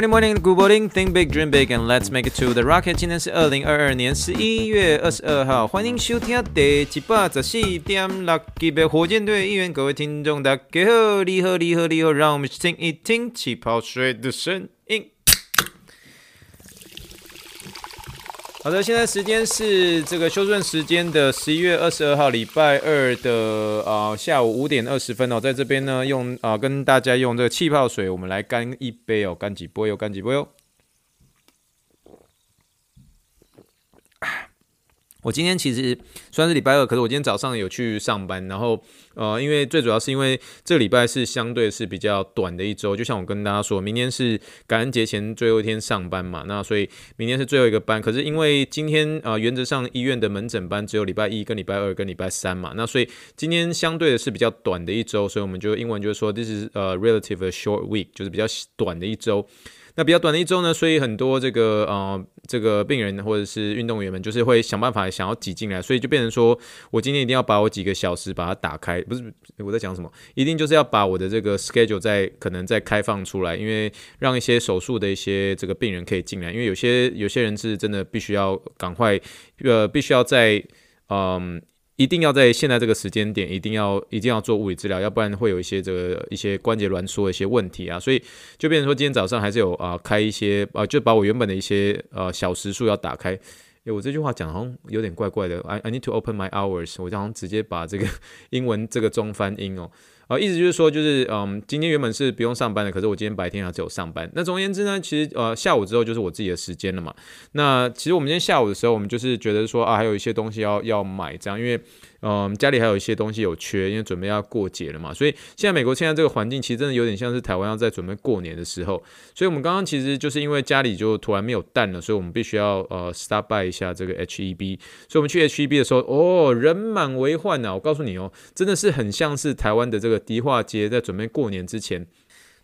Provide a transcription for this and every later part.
Morning, morning, good morning. Think big, dream big, and let's make it to the rocket. 今天是二零二二年十一月二十二号，欢迎收听第一百十四点六集的火箭队一员。各位听众，大家好，你好，你好，你好，让我们听一听气泡水的声音。好的，现在时间是这个修正时间的十一月二十二号，礼拜二的啊、呃、下午五点二十分哦，在这边呢用啊、跟大家用这个气泡水，我们来干一杯哦，干几杯哦，干几杯哦。我今天其实虽然是礼拜二，可是我今天早上有去上班，然后呃，因为最主要是因为这个礼拜是相对是比较短的一周，就像我跟大家说，明天是感恩节前最后一天上班嘛，那所以明天是最后一个班。可是因为今天呃原则上医院的门诊班只有礼拜一跟礼拜二跟礼拜三嘛，那所以今天相对的是比较短的一周，所以我们就英文就是说 this is a relative a short week，就是比较短的一周。那比较短的一周呢，所以很多这个呃这个病人或者是运动员们，就是会想办法想要挤进来，所以就变成说我今天一定要把我几个小时把它打开，不是我在讲什么，一定就是要把我的这个 schedule 再可能再开放出来，因为让一些手术的一些这个病人可以进来，因为有些有些人是真的必须要赶快呃必须要在嗯。一定要在现在这个时间点，一定要一定要做物理治疗，要不然会有一些这个一些关节挛缩的一些问题啊，所以就变成说今天早上还是有啊、开一些啊、就把我原本的一些呃小时数要打开。诶，我这句话讲好像有点怪怪的，I I need to open my hours，我好像直接把这个 英文这个中翻英哦。啊，意思就是说，就是嗯，今天原本是不用上班的，可是我今天白天还是有上班。那总而言之呢，其实呃，下午之后就是我自己的时间了嘛。那其实我们今天下午的时候，我们就是觉得说啊，还有一些东西要要买，这样，因为嗯，家里还有一些东西有缺，因为准备要过节了嘛。所以现在美国现在这个环境，其实真的有点像是台湾要在准备过年的时候。所以我们刚刚其实就是因为家里就突然没有蛋了，所以我们必须要呃 stop by 一下这个 HEB。所以我们去 HEB 的时候，哦，人满为患呐！我告诉你哦，真的是很像是台湾的这个。迪化街在准备过年之前，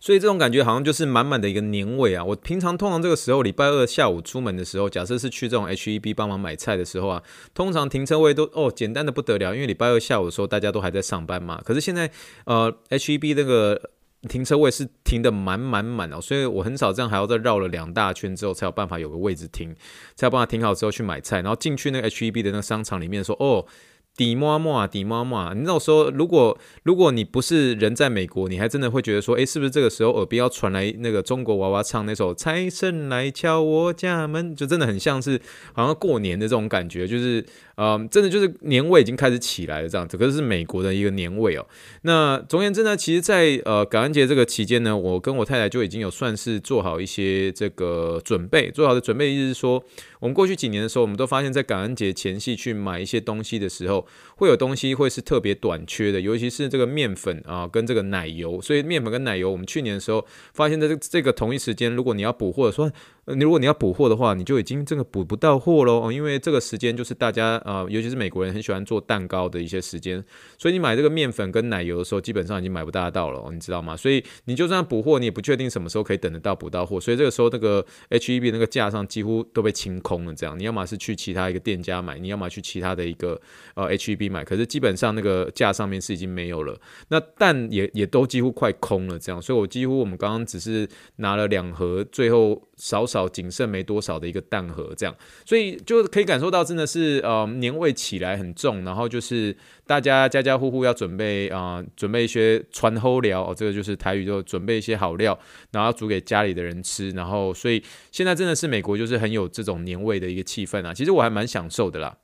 所以这种感觉好像就是满满的一个年味啊！我平常通常这个时候礼拜二下午出门的时候，假设是去这种 HEB 帮忙买菜的时候啊，通常停车位都哦简单的不得了，因为礼拜二下午的时候大家都还在上班嘛。可是现在呃 HEB 那个停车位是停得满满满哦，所以我很少这样还要再绕了两大圈之后才有办法有个位置停，才有办法停好之后去买菜，然后进去那个 HEB 的那个商场里面说哦。底妈妈，底妈妈，你那时候，如果如果你不是人在美国，你还真的会觉得说，诶，是不是这个时候耳边要传来那个中国娃娃唱那首《财神来敲我家门》，就真的很像是好像过年的这种感觉，就是。嗯，真的就是年味已经开始起来了，这样子，可是美国的一个年味哦。那总而言之呢，其实在，在呃感恩节这个期间呢，我跟我太太就已经有算是做好一些这个准备，做好的准备意思是说，我们过去几年的时候，我们都发现，在感恩节前夕去买一些东西的时候，会有东西会是特别短缺的，尤其是这个面粉啊，跟这个奶油。所以面粉跟奶油，我们去年的时候发现，在这这个同一时间，如果你要补货，说。你如果你要补货的话，你就已经这个补不到货喽，因为这个时间就是大家呃，尤其是美国人很喜欢做蛋糕的一些时间，所以你买这个面粉跟奶油的时候，基本上已经买不大到了，你知道吗？所以你就算补货，你也不确定什么时候可以等得到补到货，所以这个时候那个 HEB 那个架上几乎都被清空了。这样，你要么是去其他一个店家买，你要么去其他的一个呃 HEB 买，可是基本上那个架上面是已经没有了。那蛋也也都几乎快空了，这样，所以我几乎我们刚刚只是拿了两盒，最后。少少少仅剩没多少的一个蛋盒，这样，所以就可以感受到真的是呃年味起来很重，然后就是大家家家户户要准备啊、准备一些传后料哦，这个就是台语就准备一些好料，然后煮给家里的人吃，然后所以现在真的是美国就是很有这种年味的一个气氛啊，其实我还蛮享受的啦。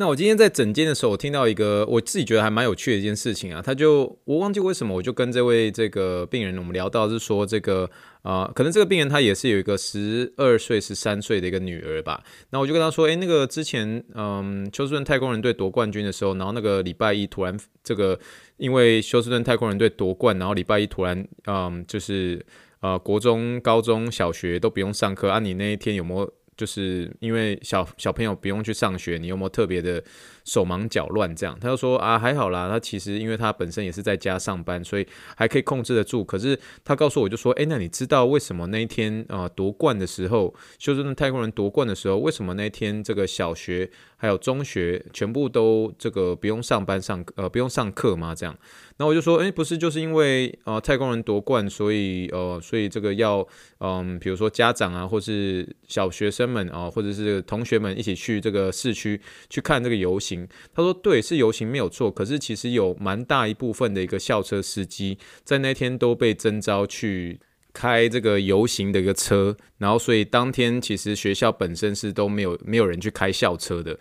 那我今天在诊间的时候，我听到一个我自己觉得还蛮有趣的一件事情啊，他就我忘记为什么，我就跟这位这个病人我们聊到是说这个啊、可能这个病人他也是有一个十二岁、十三岁的一个女儿吧。那我就跟他说，诶，那个之前嗯休斯顿太空人队夺冠军的时候，然后那个礼拜一突然这个因为休斯顿太空人队夺冠，然后礼拜一突然嗯就是呃国中、高中小学都不用上课啊，你那一天有没有？就是因为小小朋友不用去上学，你有没有特别的手忙脚乱这样？他就说啊，还好啦，他其实因为他本身也是在家上班，所以还可以控制得住。可是他告诉我就说，诶，那你知道为什么那一天啊夺冠的时候，休斯顿太空人夺冠的时候，为什么那天这个小学还有中学全部都这个不用上班上呃不用上课吗？这样？那我就说，诶，不是，就是因为呃太空人夺冠，所以呃所以这个要嗯，比如说家长啊，或是小学生们啊，或者是同学们一起去这个市区去看这个游行。他说，对，是游行没有错，可是其实有蛮大一部分的一个校车司机在那天都被征召去开这个游行的一个车，然后所以当天其实学校本身是都没有没有人去开校车的。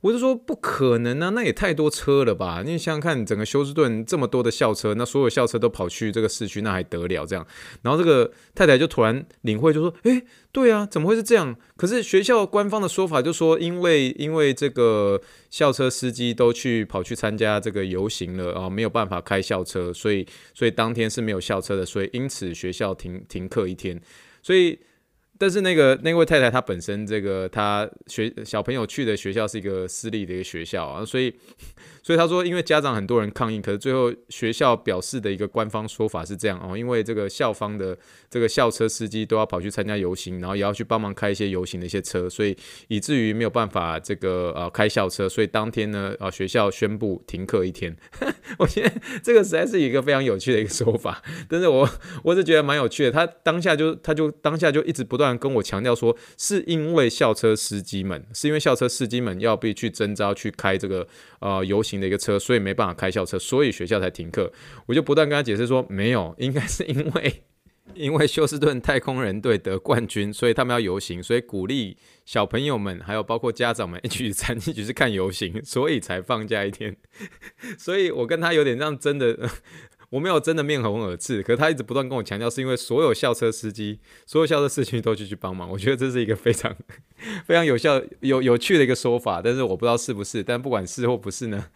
我就说不可能啊，那也太多车了吧？你想想看，整个休斯顿这么多的校车，那所有校车都跑去这个市区，那还得了？这样，然后这个太太就突然领会，就说：“诶，对啊，怎么会是这样？可是学校官方的说法就说，因为因为这个校车司机都去跑去参加这个游行了啊，没有办法开校车，所以所以当天是没有校车的，所以因此学校停停课一天，所以。”但是那个那位太太她本身这个她学小朋友去的学校是一个私立的一个学校啊，所以所以他说，因为家长很多人抗议，可是最后学校表示的一个官方说法是这样哦，因为这个校方的这个校车司机都要跑去参加游行，然后也要去帮忙开一些游行的一些车，所以以至于没有办法这个呃开校车，所以当天呢啊学校宣布停课一天。我觉得这个实在是一个非常有趣的一个说法，但是我我是觉得蛮有趣的。他当下就他就当下就一直不断。跟我强调说，是因为校车司机们，是因为校车司机们要被去征召去开这个呃游行的一个车，所以没办法开校车，所以学校才停课。我就不断跟他解释说，没有，应该是因为因为休斯顿太空人队得冠军，所以他们要游行，所以鼓励小朋友们还有包括家长们 一起参一起去看游行，所以才放假一天。所以我跟他有点这样真的。我没有真的面红耳赤，可是他一直不断跟我强调，是因为所有校车司机、所有校车司机都去去帮忙。我觉得这是一个非常、非常有效、有有趣的一个说法，但是我不知道是不是。但不管是或不是呢？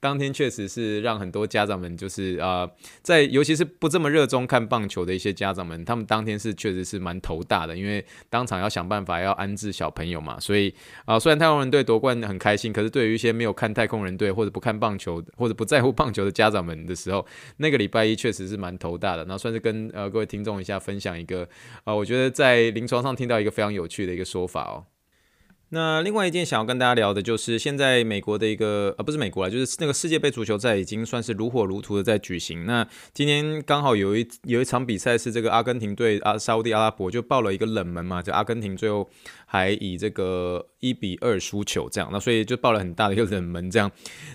当天确实是让很多家长们，就是啊、呃，在尤其是不这么热衷看棒球的一些家长们，他们当天是确实是蛮头大的，因为当场要想办法要安置小朋友嘛。所以啊、虽然太空人队夺冠很开心，可是对于一些没有看太空人队或者不看棒球或者不在乎棒球的家长们的时候，那个礼拜一确实是蛮头大的。那算是跟呃各位听众一下分享一个啊、我觉得在临床上听到一个非常有趣的一个说法哦。那另外一件想要跟大家聊的就是，现在美国的一个呃不是美国啊，就是那个世界杯足球赛已经算是如火如荼的在举行。那今天刚好有一有一场比赛是这个阿根廷对阿沙乌地阿拉伯就爆了一个冷门嘛，就阿根廷最后还以这个一比二输球这样，那所以就爆了很大的一个冷门这样。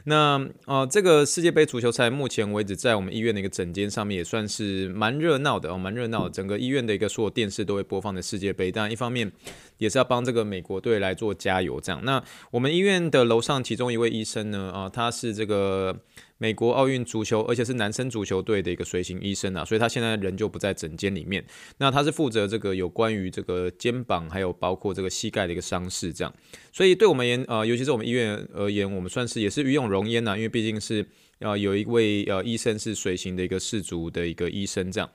那呃这个世界杯足球赛目前为止在我们医院的一个诊间上面也算是蛮热闹的哦，蛮热闹，整个医院的一个所有电视都会播放的世界杯，当然一方面也是要帮这个美国队来做加油，这样。那我们医院的楼上其中一位医生呢，啊，他是这个美国奥运足球，而且是男生足球队的一个随行医生啊，所以他现在人就不在诊间里面。那他是负责这个有关于这个肩膀，还有包括这个膝盖的一个伤势，这样。所以对我们而言，呃，尤其是我们医院而言，我们算是也是与有荣焉呐，因为毕竟是呃有一位呃医生是随行的一个氏族的一个医生，这样。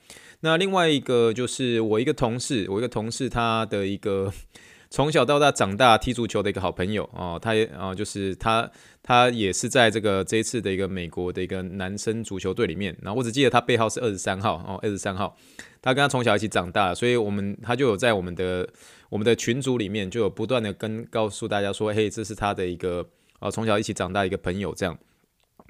那另外一个就是我一个同事，我一个同事他的一个。从小到大长大踢足球的一个好朋友哦，他也啊、就是他，他也是在这个这一次的一个美国的一个男生足球队里面。然后我只记得他背号是二十三号哦，二十三号。他跟他从小一起长大，所以我们他就有在我们的我们的群组里面就有不断的跟告诉大家说，嘿，这是他的一个啊从小一起长大一个朋友这样。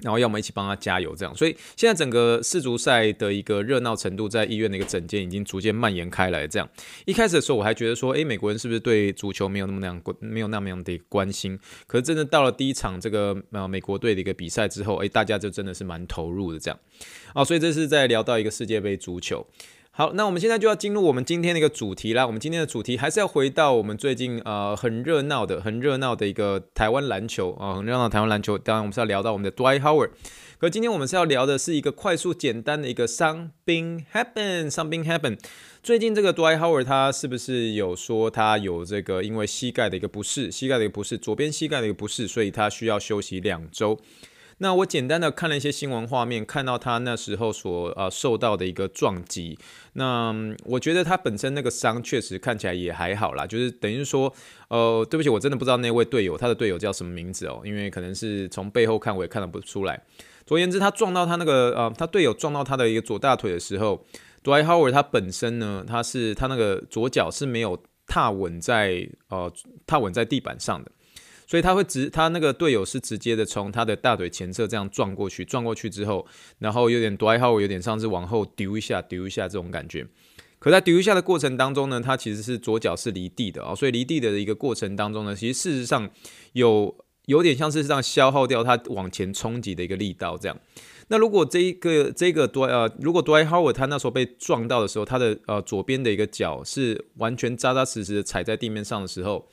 然后要么一起帮他加油，这样，所以现在整个世足赛的一个热闹程度，在医院的一个整间已经逐渐蔓延开来。这样，一开始的时候我还觉得说，诶，美国人是不是对足球没有那么那样关，没有那么样的关心？可是真的到了第一场这个呃美国队的一个比赛之后，诶，大家就真的是蛮投入的这样。哦，所以这是在聊到一个世界杯足球。好，那我们现在就要进入我们今天的一个主题啦。我们今天的主题还是要回到我们最近呃很热闹的、很热闹的一个台湾篮球啊、很热闹台湾篮球。当然，我们是要聊到我们的 Dwight Howard。可今天我们是要聊的是一个快速简单的一个 something happen，something happen。最近这个 Dwight Howard 他是不是有说他有这个因为膝盖的一个不适，膝盖的一个不适，左边膝盖的一个不适，所以他需要休息两周。那我简单的看了一些新闻画面，看到他那时候所呃受到的一个撞击，那我觉得他本身那个伤确实看起来也还好啦，就是等于说，呃，对不起，我真的不知道那位队友他的队友叫什么名字哦，因为可能是从背后看我也看得不出来。总而言之，他撞到他那个呃，他队友撞到他的一个左大腿的时候，Dwight Howard 他本身呢，他是他那个左脚是没有踏稳在呃踏稳在地板上的。所以他会直，他那个队友是直接的从他的大腿前侧这样撞过去，撞过去之后，然后有点 dry howard 有点像是往后丢一下，丢一下这种感觉。可在丢一下的过程当中呢，他其实是左脚是离地的啊，所以离地的一个过程当中呢，其实事实上有有点像是这样消耗掉他往前冲击的一个力道这样。那如果这一个这个 Dwight 呃，如果 Dwight Howard 他那时候被撞到的时候，他的呃左边的一个脚是完全扎扎实实的踩在地面上的时候。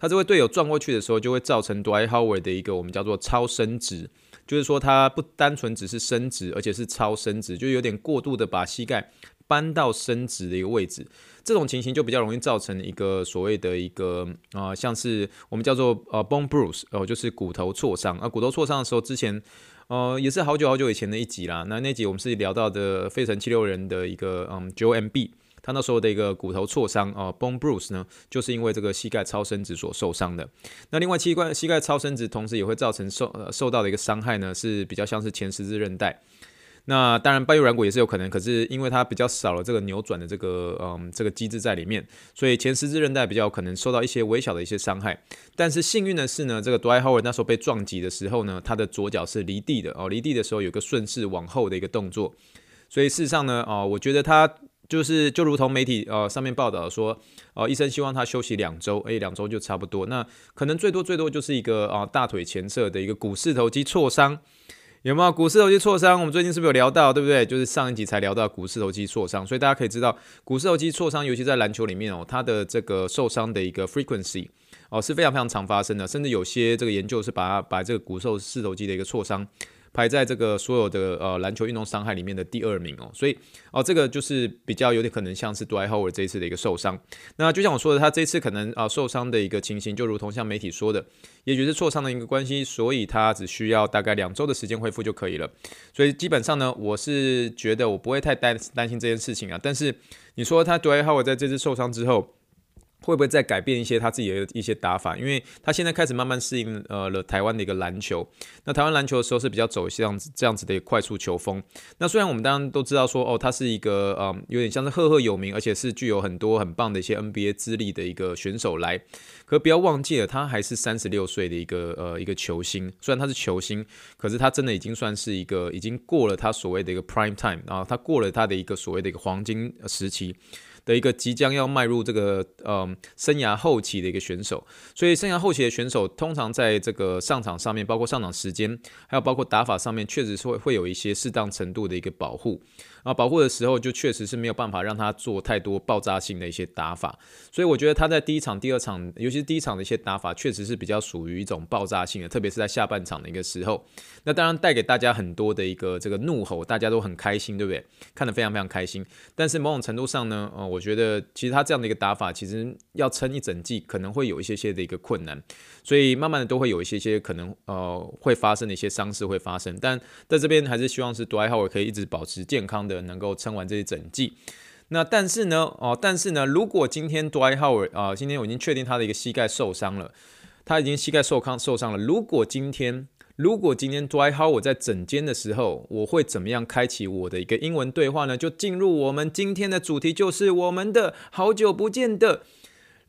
他这位队友撞过去的时候，就会造成 Dwight Howard 的一个我们叫做超伸直，就是说他不单纯只是伸直，而且是超伸直，就有点过度的把膝盖搬到伸直的一个位置。这种情形就比较容易造成一个所谓的一个、呃，像是我们叫做呃 bone bruise，哦、呃，就是骨头挫伤。而、呃、骨头挫伤的时候，之前呃也是好久好久以前的一集啦。那那集我们是聊到的费城七六人的一个嗯 JMB。他那时候的一个骨头挫伤啊，bone bruise 呢，就是因为这个膝盖超伸直所受伤的。那另外，膝关膝盖超伸直，同时也会造成受呃受到的一个伤害呢，是比较像是前十字韧带。那当然，半月软骨也是有可能，可是因为它比较少了这个扭转的这个嗯这个机制在里面，所以前十字韧带比较可能受到一些微小的一些伤害。但是幸运的是呢，这个 Dwight Howard 那时候被撞击的时候呢，他的左脚是离地的哦，离地的时候有个顺势往后的一个动作，所以事实上呢，哦，我觉得他。就是就如同媒体呃上面报道说，呃医生希望他休息两周，诶两周就差不多，那可能最多最多就是一个啊、大腿前侧的一个股四头肌挫伤，有没有股四头肌挫伤？我们最近是不是有聊到，对不对？就是上一集才聊到股四头肌挫伤，所以大家可以知道股四头肌挫伤，尤其在篮球里面哦，它的这个受伤的一个 frequency 哦是非常非常常发生的，甚至有些这个研究是把它把这个股四头肌的一个挫伤。排在这个所有的呃篮球运动伤害里面的第二名哦，所以哦这个就是比较有点可能像是 Dwight Howard 这一次的一个受伤。那就像我说的，他这次可能啊、受伤的一个情形，就如同像媒体说的，也许是挫伤的一个关系，所以他只需要大概两周的时间恢复就可以了。所以基本上呢，我是觉得我不会太担担心这件事情啊。但是你说他 Dwight Howard 在这次受伤之后，会不会再改变一些他自己的一些打法？因为他现在开始慢慢适应呃了台湾的一个篮球。那台湾篮球的时候是比较走这样子这样子的一个快速球风。那虽然我们当然都知道说哦，他是一个嗯有点像是赫赫有名，而且是具有很多很棒的一些 NBA 资历的一个选手来。可不要忘记了，他还是三十六岁的一个呃一个球星。虽然他是球星，可是他真的已经算是一个已经过了他所谓的一个 prime time 啊，他过了他的一个所谓的一个黄金时期。的一个即将要迈入这个呃生涯后期的一个选手，所以生涯后期的选手通常在这个上场上面，包括上场时间，还有包括打法上面，确实是会会有一些适当程度的一个保护。啊，保护的时候就确实是没有办法让他做太多爆炸性的一些打法，所以我觉得他在第一场、第二场，尤其是第一场的一些打法，确实是比较属于一种爆炸性的，特别是在下半场的一个时候。那当然带给大家很多的一个这个怒吼，大家都很开心，对不对？看得非常非常开心。但是某种程度上呢，呃，我觉得其实他这样的一个打法，其实要撑一整季，可能会有一些些的一个困难。所以慢慢的都会有一些些可能呃会发生的一些伤势会发生，但在这边还是希望是 d w i g h Howard 可以一直保持健康的，能够撑完这一整季。那但是呢，哦，但是呢，如果今天 d w i g h Howard 啊，今天我已经确定他的一个膝盖受伤了，他已经膝盖受伤受伤了。如果今天如果今天 dry how 我在整间的时候，我会怎么样开启我的一个英文对话呢？就进入我们今天的主题，就是我们的好久不见的。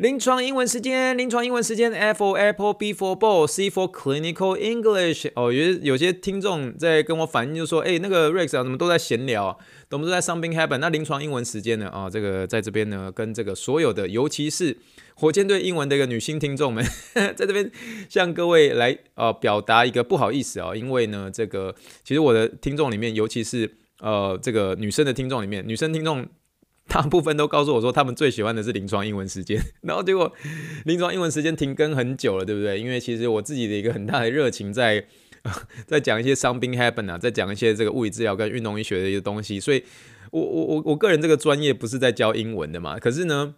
临床英文时间，临床英文时间，F for Apple，B for Ball，C for Clinical English。哦，有有些听众在跟我反映，就说，哎，那个 Rex 啊，怎么都在闲聊，怎么都在 Something Happen？那临床英文时间呢？啊、这个在这边呢，跟这个所有的，尤其是火箭队英文的一个女性听众们，在这边向各位来呃表达一个不好意思啊、因为呢，这个其实我的听众里面，尤其是呃这个女生的听众里面，女生听众。大部分都告诉我说，他们最喜欢的是临床英文时间，然后结果临床英文时间停更很久了，对不对？因为其实我自己的一个很大的热情在 在讲一些伤病 happen 啊，在讲一些这个物理治疗跟运动医学的一些东西，所以我我我我个人这个专业不是在教英文的嘛，可是呢，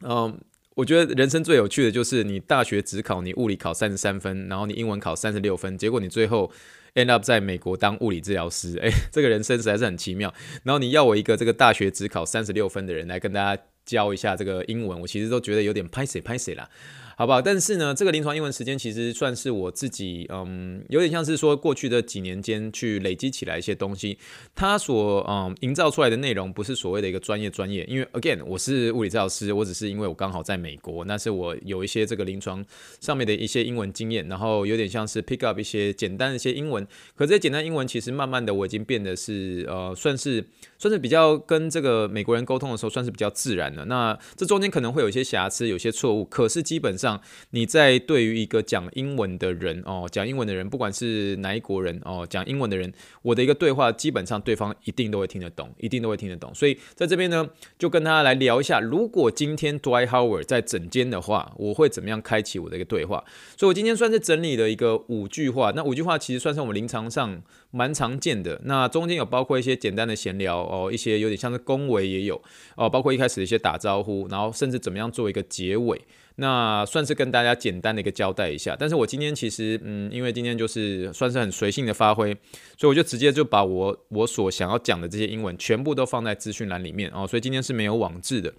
嗯，我觉得人生最有趣的就是你大学只考你物理考三十三分，然后你英文考三十六分，结果你最后。End up 在美国当物理治疗师，哎，这个人生实在是很奇妙。然后你要我一个这个大学只考三十六分的人来跟大家教一下这个英文，我其实都觉得有点拍谢拍谢啦。好不好？但是呢，这个临床英文时间其实算是我自己，嗯，有点像是说过去的几年间去累积起来一些东西。它所嗯营造出来的内容不是所谓的一个专业专业，因为 again 我是物理治疗师，我只是因为我刚好在美国，那是我有一些这个临床上面的一些英文经验，然后有点像是 pick up 一些简单的一些英文。可这些简单英文其实慢慢的我已经变得是呃算是算是比较跟这个美国人沟通的时候算是比较自然的。那这中间可能会有一些瑕疵，有些错误，可是基本上。上你在对于一个讲英文的人哦，讲英文的人，不管是哪一国人哦，讲英文的人，我的一个对话，基本上对方一定都会听得懂，一定都会听得懂。所以在这边呢，就跟大家来聊一下，如果今天 Dwight Howard 在诊间的话，我会怎么样开启我的一个对话？所以我今天算是整理了一个五句话，那五句话其实算是我们临床上蛮常见的。那中间有包括一些简单的闲聊哦，一些有点像是恭维也有哦，包括一开始的一些打招呼，然后甚至怎么样做一个结尾。那算是跟大家简单的一个交代一下，但是我今天其实，嗯，因为今天就是算是很随性的发挥，所以我就直接就把我我所想要讲的这些英文全部都放在资讯栏里面哦，所以今天是没有网志的。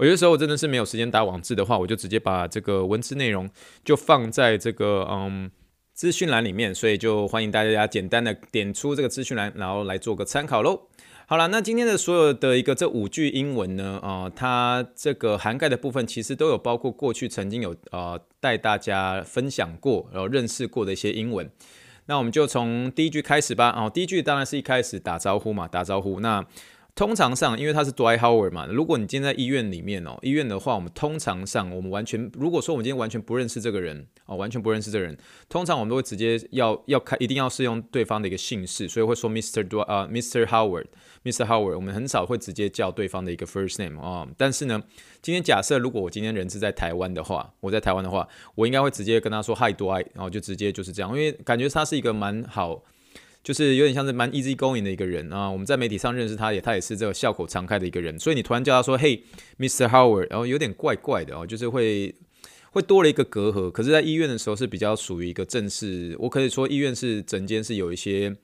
有些时候我真的是没有时间打网志的话，我就直接把这个文字内容就放在这个嗯资讯栏里面，所以就欢迎大家简单的点出这个资讯栏，然后来做个参考喽。好了，那今天的所有的一个这五句英文呢，呃，它这个涵盖的部分其实都有包括过去曾经有呃带大家分享过，然后认识过的一些英文。那我们就从第一句开始吧。哦，第一句当然是一开始打招呼嘛，打招呼。那通常上，因为他是 Dwight Howard 嘛，如果你今天在医院里面哦，医院的话，我们通常上，我们完全如果说我们今天完全不认识这个人哦，完全不认识这个人，通常我们都会直接要要开，一定要是用对方的一个姓氏，所以会说 Mr. Dwight 啊，Mr. Howard，Mr. Howard，我们很少会直接叫对方的一个 first name 啊。但是呢，今天假设如果我今天人是在台湾的话，我在台湾的话，我应该会直接跟他说 Hi Dwight，然后就直接就是这样，因为感觉他是一个蛮好。就是有点像是蛮 easy going 的一个人啊，我们在媒体上认识他也，他也是这个笑口常开的一个人，所以你突然叫他说嘿，Mr. Howard，然后有点怪怪的哦，就是会会多了一个隔阂。可是，在医院的时候是比较属于一个正式，我可以说医院是整间是有一些，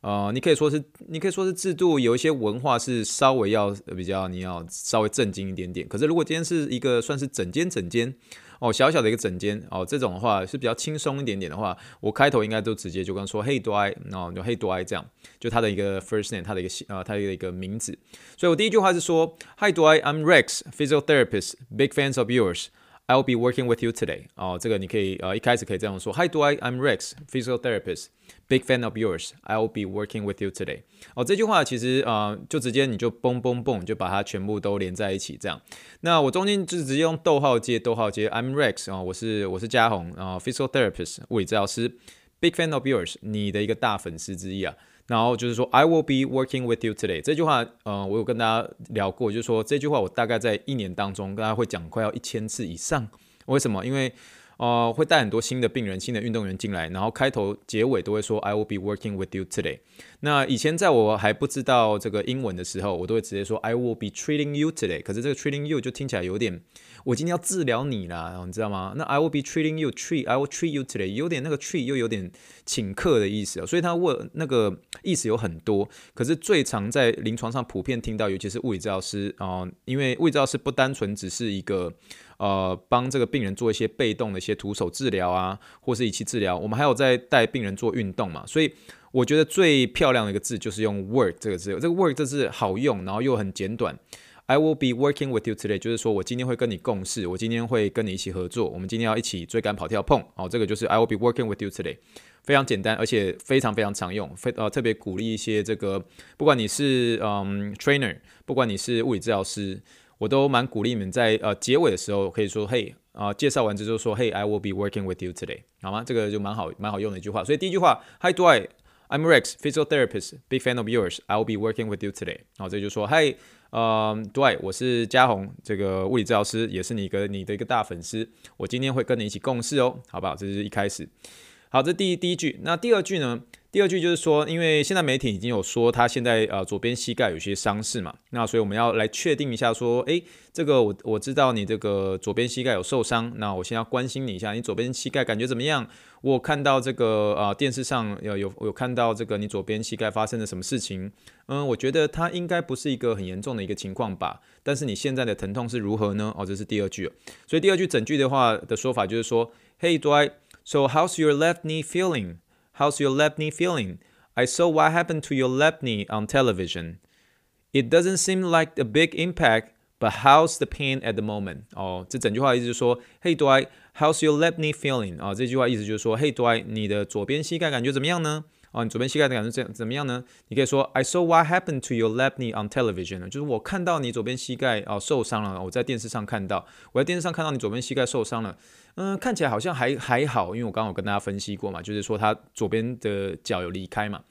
呃，你可以说是你可以说是制度有一些文化是稍微要比较你要稍微正经一点点。可是如果今天是一个算是整间整间。哦，小小的一个整间哦，这种的话是比较轻松一点点的话，我开头应该都直接就跟说，Hey，do I？哦就 Hey，do I？这样，就他的一个 first name，他的一个啊，他的一个名字，所以我第一句话是说：hi，do I？I'm Rex, physiotherapist, big fans of yours. I'll be working with you today。哦，这个你可以呃一开始可以这样说：Hi, do I? I'm Rex, physical therapist, big fan of yours. I'll be working with you today。哦，这句话其实呃就直接你就嘣嘣嘣就把它全部都连在一起这样。那我中间就直接用逗号接逗号接，I'm Rex 啊、哦，我是我是嘉宏啊，physical therapist 物理治疗师，big fan of yours 你的一个大粉丝之一啊。然后就是说，I will be working with you today。这句话，呃，我有跟大家聊过，就是说这句话我大概在一年当中，跟大家会讲快要一千次以上。为什么？因为呃，会带很多新的病人、新的运动员进来，然后开头、结尾都会说 I will be working with you today。那以前在我还不知道这个英文的时候，我都会直接说 I will be treating you today。可是这个 treating you 就听起来有点。我今天要治疗你啦，你知道吗？那 I will be treating you treat I will treat you today，有点那个 treat 又有点请客的意思，所以他问那个意思有很多。可是最常在临床上普遍听到，尤其是物理治疗师啊、因为物理治疗师不单纯只是一个呃帮这个病人做一些被动的一些徒手治疗啊，或是仪器治疗，我们还有在带病人做运动嘛。所以我觉得最漂亮的一个字就是用 work 这个字，这个 work 这字好用，然后又很简短。I will be working with you today，就是说我今天会跟你共事，我今天会跟你一起合作，我们今天要一起追赶、跑跳、碰，哦，这个就是 I will be working with you today，非常简单，而且非常非常常用，非呃特别鼓励一些这个，不管你是嗯 trainer，不管你是物理治疗师，我都蛮鼓励你们在呃结尾的时候可以说，嘿啊、介绍完之后说，嘿，I will be working with you today，好吗？这个就蛮好蛮好用的一句话，所以第一句话：hi，do I I'm Rex, physical therapist, big fan of yours, I will be working with you today，然后这就说，Hi。嗯，对，我是嘉宏，这个物理治疗师，也是你一个你的一个大粉丝。我今天会跟你一起共事哦，好不好？这是一开始。好，这第一第一句。那第二句呢？第二句就是说，因为现在媒体已经有说他现在呃左边膝盖有些伤势嘛，那所以我们要来确定一下，说，诶，这个我我知道你这个左边膝盖有受伤，那我先要关心你一下，你左边膝盖感觉怎么样？我看到这个呃电视上有有有看到这个你左边膝盖发生了什么事情？嗯，我觉得它应该不是一个很严重的一个情况吧，但是你现在的疼痛是如何呢？哦，这是第二句，所以第二句整句的话的说法就是说，Hey Dwight，so how's your left knee feeling？feeling？How's your left knee feeling? I saw what happened to your left knee on television. It doesn't seem like a big impact, but how's the pain at the moment? 哦，这整句话意思就是说，Hey Dwight, how's your left knee feeling? 哦，这句话意思就是说，Hey Dwight，你的左边膝盖感觉怎么样呢？ 哦，你左边膝盖的感觉怎怎么样呢？你可以说，I saw what happened to your left knee on television。就是我看到你左边膝盖哦受伤了，我在电视上看到，我在电视上看到你左边膝盖受伤了。嗯，看起来好像还还好，因为我刚刚有跟大家分析过嘛，就是说他左边的脚有离开嘛，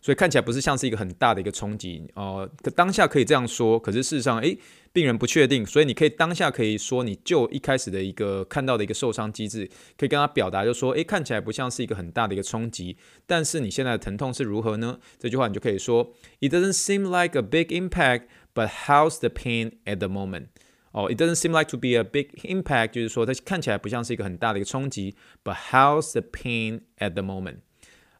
所以看起来不是像是一个很大的一个冲击哦。可当下可以这样说，可是事实上，诶，病人不确定，所以你可以当下可以说，你就一开始的一个看到的一个受伤机制，可以跟他表达，就说，诶，看起来不像是一个很大的一个冲击，但是你现在的疼痛是如何呢？这句话你就可以说，It doesn't seem like a big impact, but how's the pain at the moment? 哦、，It doesn't seem like to be a big impact，就是说它看起来不像是一个很大的一个冲击。But how's the pain at the moment？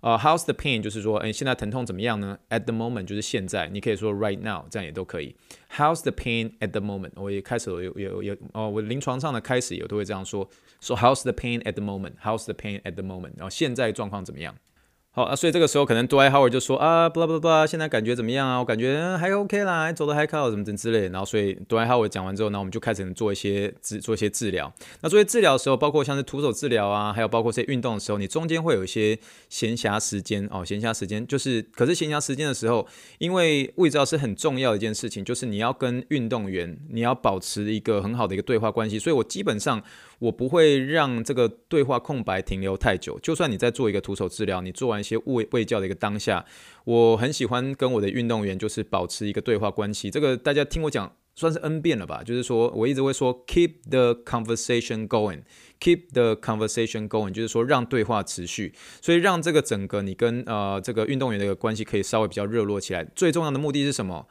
呃、uh，how's the pain？就是说，哎，现在疼痛怎么样呢？At the moment 就是现在，你可以说 right now，这样也都可以。How's the pain at the moment？我也开始有有有哦，我临床上的开始有都会这样说。So how's the pain at the moment？How's the pain at the moment？然后现在状况怎么样？好啊，所以这个时候可能 Dwight Howard 就说啊，blah blah blah，现在感觉怎么样啊？我感觉还 OK 啦，走得还靠，什么什么之类的。然后所以 Dwight Howard 讲完之后，呢我们就开始做一些治做一些治疗。那做一些治疗的时候，包括像是徒手治疗啊，还有包括这些运动的时候，你中间会有一些闲暇时间哦，闲暇时间就是，可是闲暇时间的时候，因为物理治疗是很重要的一件事情，就是你要跟运动员你要保持一个很好的一个对话关系，所以我基本上。我不会让这个对话空白停留太久。就算你在做一个徒手治疗，你做完一些卫卫教的一个当下，我很喜欢跟我的运动员就是保持一个对话关系。这个大家听我讲算是 N 遍了吧？就是说我一直会说 keep the conversation going，keep the conversation going，就是说让对话持续，所以让这个整个你跟呃这个运动员的一个关系可以稍微比较热络起来。最重要的目的是什么？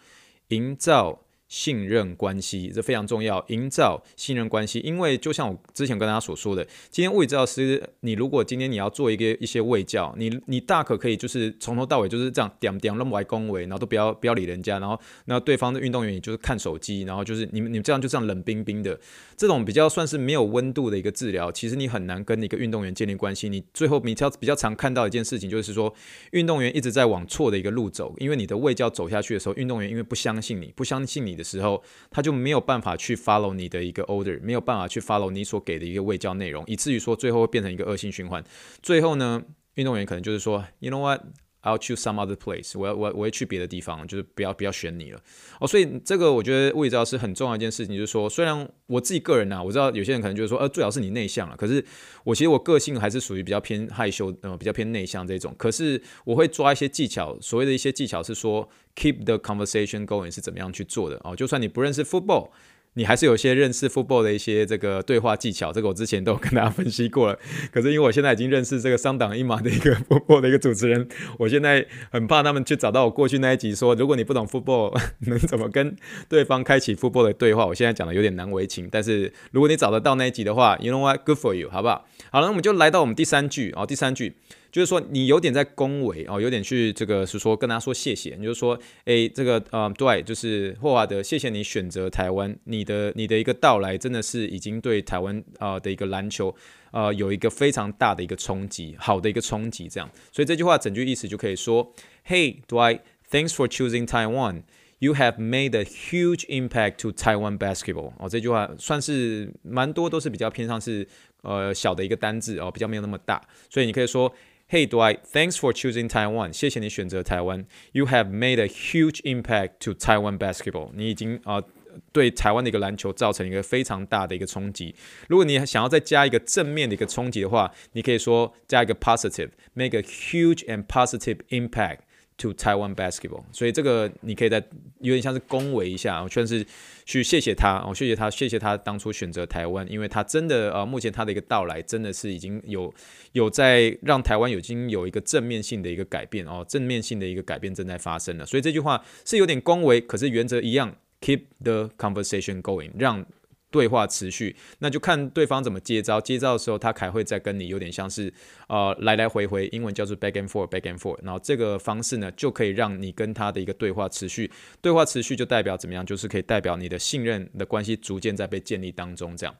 营造。信任关系这非常重要，营造信任关系。因为就像我之前跟大家所说的，今天物理治疗师，你如果今天你要做一个一些卫教，你你大可可以就是从头到尾就是这样点点那么来恭维，然后都不要不要理人家，然后那对方的运动员也就是看手机，然后就是你们你们这样就这样冷冰冰的，这种比较算是没有温度的一个治疗，其实你很难跟一个运动员建立关系。你最后比较比较常看到一件事情就是说，运动员一直在往错的一个路走，因为你的卫教走下去的时候，运动员因为不相信你，不相信你。的时候，他就没有办法去 follow 你的一个 order，没有办法去 follow 你所给的一个喂教内容，以至于说最后会变成一个恶性循环。最后呢，运动员可能就是说，you know what？I'll choose some other place，我要我我会去别的地方，就是不要不要选你了哦。所以这个我觉得物理治疗是很重要一件事情，就是说，虽然我自己个人呐、啊，我知道有些人可能就是说，呃，最好是你内向了。可是我其实我个性还是属于比较偏害羞，呃，比较偏内向这种。可是我会抓一些技巧，所谓的一些技巧是说，keep the conversation going 是怎么样去做的哦。就算你不认识 football。你还是有些认识 football 的一些这个对话技巧，这个我之前都有跟大家分析过了。可是因为我现在已经认识这个三档一码的一个 football 的一个主持人，我现在很怕他们去找到我过去那一集说，如果你不懂 football，能怎么跟对方开启 football 的对话？我现在讲的有点难为情，但是如果你找得到那一集的话，you know what，good for you，好不好？好了，那我们就来到我们第三句啊，第三句。就是说，你有点在恭维哦，有点去这个是说跟他说谢谢。你就说，诶，这个呃，对，就是霍华德，谢谢你选择台湾，你的你的一个到来真的是已经对台湾啊、呃、的一个篮球呃有一个非常大的一个冲击，好的一个冲击。这样，所以这句话整句意思就可以说，Hey Dwight，thanks for choosing Taiwan. You have made a huge impact to Taiwan basketball. 哦，这句话算是蛮多都是比较偏向是呃小的一个单字哦，比较没有那么大，所以你可以说。Hey Dwight, thanks for choosing Taiwan. 谢谢你选择台湾。You have made a huge impact to Taiwan basketball. 你已经啊、呃、对台湾的一个篮球造成一个非常大的一个冲击。如果你想要再加一个正面的一个冲击的话，你可以说加一个 positive, make a huge and positive impact to Taiwan basketball，所以这个你可以在有点像是恭维一下，我算是去谢谢他，哦，谢谢他，谢谢他当初选择台湾，因为他真的呃，目前他的一个到来真的是已经有有在让台湾已经有一个正面性的一个改变哦，正面性的一个改变正在发生了，所以这句话是有点恭维，可是原则一样，keep the conversation going，让。对话持续，那就看对方怎么接招。接招的时候，他还会再跟你有点像是呃来来回回，英文叫做 back and forth，back and forth。然后这个方式呢，就可以让你跟他的一个对话持续。对话持续就代表怎么样？就是可以代表你的信任的关系逐渐在被建立当中。这样。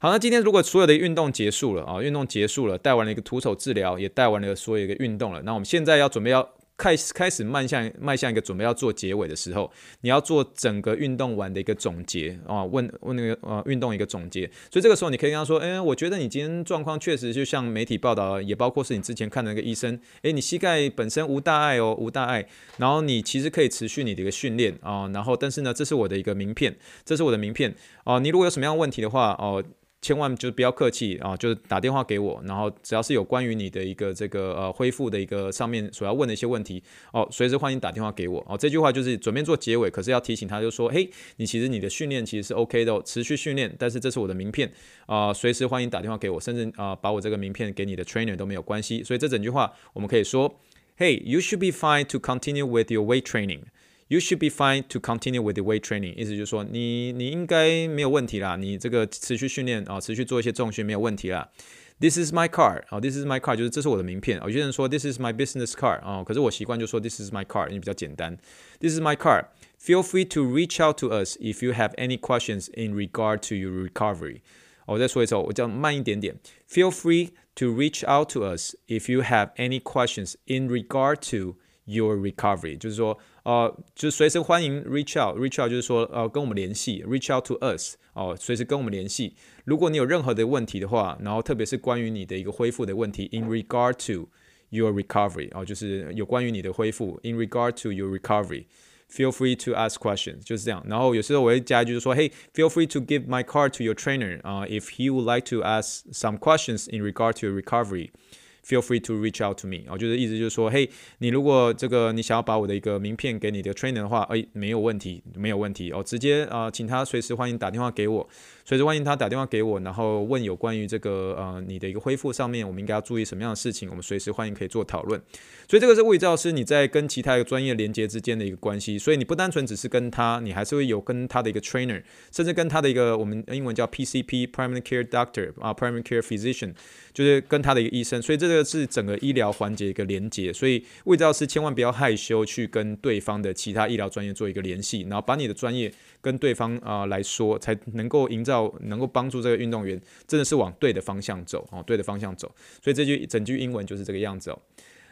好，那今天如果所有的运动结束了啊，运动结束了，带完了一个徒手治疗，也带完了所有一个运动了，那我们现在要准备要。开始开始迈向迈向一个准备要做结尾的时候，你要做整个运动完的一个总结啊，问问那个呃运动一个总结。所以这个时候你可以跟他说，哎，我觉得你今天状况确实就像媒体报道，也包括是你之前看的那个医生，哎，你膝盖本身无大碍哦，无大碍。然后你其实可以持续你的一个训练啊，然后但是呢，这是我的一个名片，这是我的名片啊。你如果有什么样问题的话哦。千万就不要客气啊，就是打电话给我，然后只要是有关于你的一个这个呃恢复的一个上面所要问的一些问题哦，随时欢迎打电话给我哦。这句话就是准备做结尾，可是要提醒他，就说嘿，你其实你的训练其实是 OK 的，持续训练，但是这是我的名片啊，随时欢迎打电话给我，甚至啊把我这个名片给你的 trainer 都没有关系。所以这整句话我们可以说，Hey，you should be fine to continue with your weight training。You should be fine to continue with the weight training。意思就是说，你你应该没有问题啦，你这个持续训练啊，持续做一些重训没有问题啦。This is my card 啊，This is my card 就是这是我的名片。有些人说 This is my business card 啊，可是我习惯就说 This is my card，因为比较简单。This is my card。Feel free to reach out to us if you have any questions in regard to your recovery。我再说一次，我叫慢一点点。Feel free to reach out to us if you have any questions in regard to your recovery，就是说，呃，就随时欢迎 reach out，reach out 就是说，呃，跟我们联系，reach out to us，哦，随时跟我们联系。如果你有任何的问题的话，然后特别是关于你的一个恢复的问题，in regard to your recovery，哦，就是有关于你的恢复，in regard to your recovery，feel free to ask questions，就是这样。然后有时候我会加一句，就是说，Hey，feel free to give my card to your trainer，啊，if he would like to ask some questions in regard to your recovery。 Feel free to reach out to me，哦，就是意思就是说，嘿，你如果这个你想要把我的一个名片给你的 trainer 的话，哎，没有问题，没有问题哦，直接啊、请他随时欢迎打电话给我，随时欢迎他打电话给我，然后问有关于这个呃你的一个恢复上面，我们应该要注意什么样的事情，我们随时欢迎可以做讨论。所以这个是物理治疗师你在跟其他一个专业连接之间的一个关系，所以你不单纯只是跟他，你还是会有跟他的一个 trainer，甚至跟他的一个我们英文叫 PCP（Primary Care Doctor） 啊，Primary Care Physician。就是跟他的一个医生，所以这个这是整个医疗环节一个连接，所以魏教师千万不要害羞去跟对方的其他医疗专业做一个联系，然后把你的专业跟对方啊、来说，才能够营造，能够帮助这个运动员真的是往对的方向走哦，对的方向走。所以这句整句英文就是这个样子哦。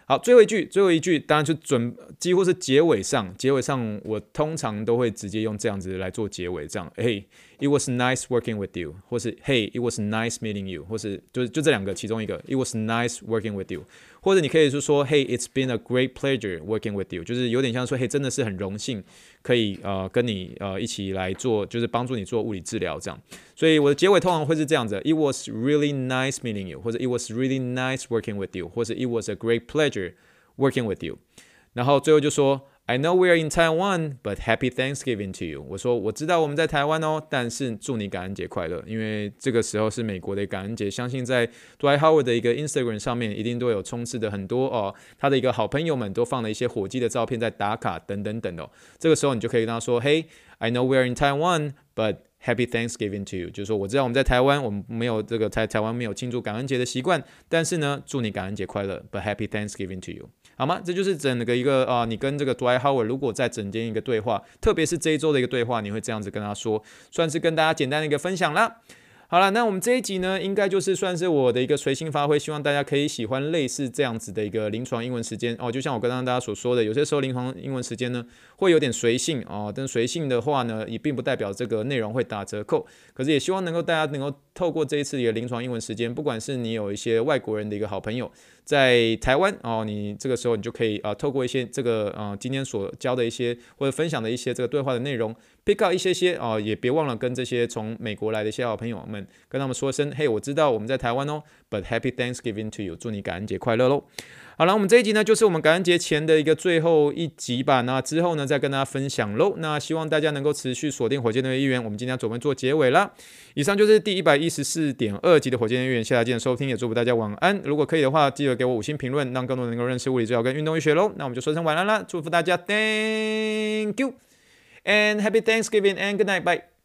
好，最后一句，最后一句，当然就准几乎是结尾上，结尾上我通常都会直接用这样子来做结尾，这样，，Hey，it was nice working with you，或是 Hey, it was nice meeting you，或是就就这两个其中一个。It was nice working with you，或者你可以是说 Hey, it's been a great pleasure working with you，就是有点像说 Hey，真的是很荣幸可以呃跟你呃一起来做，就是帮助你做物理治疗这样。所以我的结尾通常会是这样子：It was really nice meeting you，或者 It was really nice working with you，或者 It was a great pleasure working with you。然后最后就说。I know we're in Taiwan, but happy Thanksgiving to you。我说我知道我们在台湾哦，但是祝你感恩节快乐，因为这个时候是美国的感恩节。相信在 Dwight Howard 的一个 Instagram 上面，一定都有充斥的很多哦，他的一个好朋友们都放了一些火鸡的照片在打卡等等等哦。这个时候你就可以跟他说：“Hey, I know we're in Taiwan, but happy Thanksgiving to you。”就是说我知道我们在台湾，我们没有这个在台湾没有庆祝感恩节的习惯，但是呢，祝你感恩节快乐，but happy Thanksgiving to you。好吗？这就是整个一个啊、你跟这个 Dwight Howard 如果在整间一个对话，特别是这一周的一个对话，你会这样子跟他说，算是跟大家简单的一个分享啦。好了，那我们这一集呢，应该就是算是我的一个随性发挥，希望大家可以喜欢类似这样子的一个临床英文时间哦。就像我刚刚大家所说的，有些时候临床英文时间呢会有点随性哦，但随性的话呢，也并不代表这个内容会打折扣。可是也希望能够大家能够透过这一次的临床英文时间，不管是你有一些外国人的一个好朋友在台湾哦，你这个时候你就可以啊，透过一些这个啊今天所教的一些或者分享的一些这个对话的内容。pick up 一些些哦，也别忘了跟这些从美国来的一些好朋友们，跟他们说声，嘿，我知道我们在台湾哦，but happy Thanksgiving to you，祝你感恩节快乐喽。好了，我们这一集呢，就是我们感恩节前的一个最后一集吧。那之后呢，再跟大家分享喽。那希望大家能够持续锁定火箭队的一员。我们今天要准备做结尾了。以上就是第一百一十四点二集的火箭队员。谢谢大家收听，也祝福大家晚安。如果可以的话，记得给我五星评论，让更多人能够认识物理治疗跟运动医学喽。那我们就说声晚安啦，祝福大家，Thank you and Happy Thanksgiving and Good night，bye。